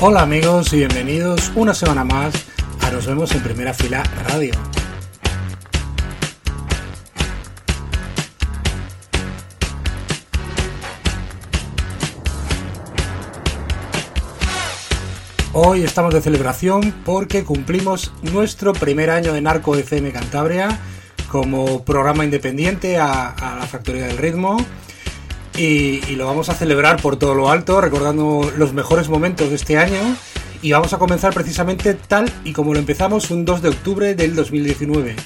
Hola amigos y bienvenidos una semana más a Nos vemos en primera fila radio. Hoy estamos de celebración porque cumplimos nuestro primer año en Arco FM Cantabria como programa independiente a, la Factoría del Ritmo. Y, lo vamos a celebrar por todo lo alto recordando los mejores momentos de este año. Y vamos a comenzar precisamente tal y como lo empezamos un 2 de octubre del 2019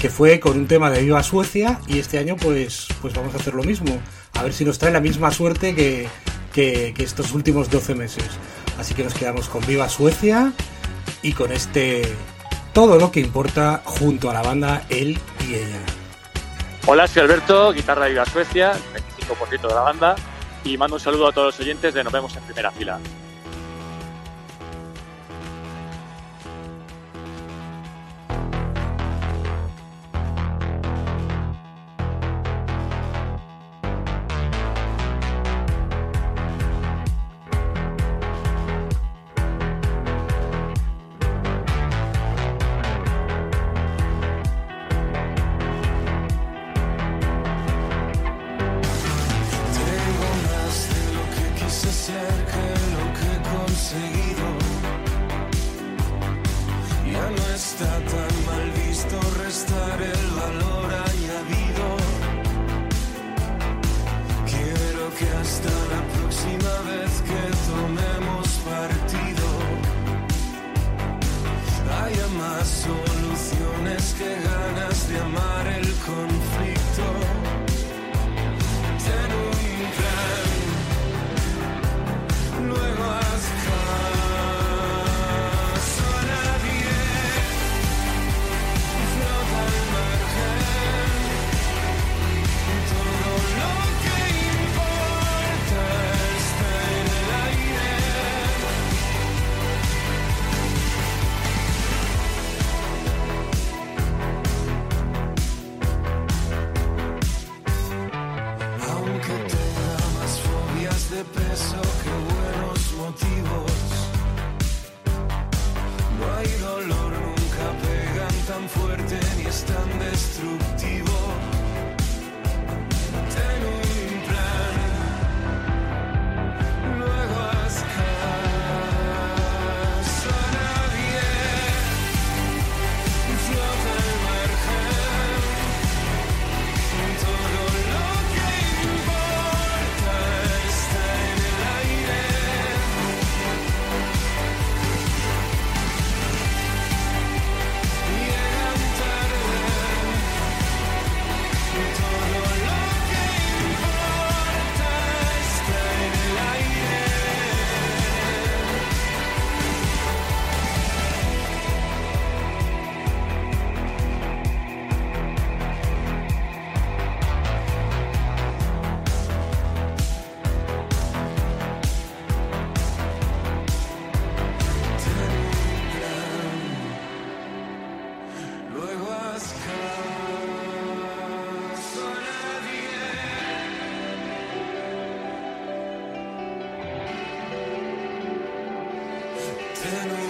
que fue con un tema de Viva Suecia y este año pues, pues vamos a hacer lo mismo. A ver si nos trae la misma suerte que, que estos últimos 12 meses. Así que nos quedamos con Viva Suecia y con este todo lo que importa junto a la banda Él y ella. Hola, soy Alberto, guitarra Viva Suecia, 25% de la banda, y mando un saludo a todos los oyentes de Nos vemos en primera fila. soluciones que confieso que buenos motivos. No hay dolor, nunca pegan tan fuerte ni es tan destructivo. been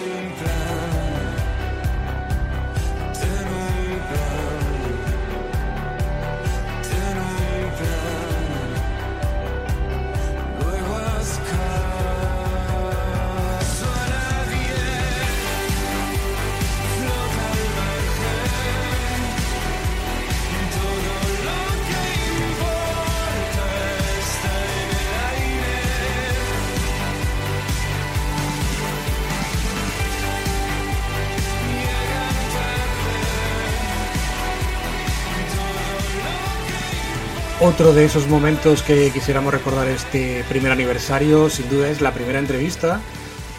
Otro de esos momentos que quisiéramos recordar este primer aniversario, sin duda, es la primera entrevista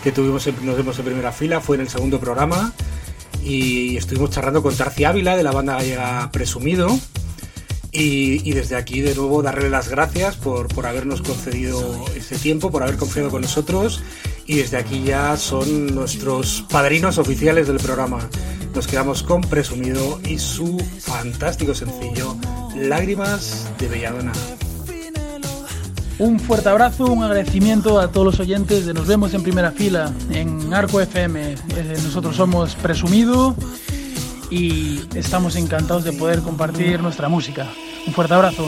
que tuvimos, nos vemos en primera fila, fue en el segundo programa y estuvimos charlando con Tarci Ávila de la banda gallega Presumido. Y, desde aquí de nuevo darle las gracias por, por habernos concedido este tiempo, por haber confiado con nosotros y desde aquí ya son nuestros padrinos oficiales del programa. Nos quedamos con Presumido y su fantástico sencillo Lágrimas de Belladona. Un fuerte abrazo, un agradecimiento a todos los oyentes de Nos vemos en primera fila en Arco FM. Eh, nosotros somos Presumido y estamos encantados de poder compartir nuestra música. Un fuerte abrazo.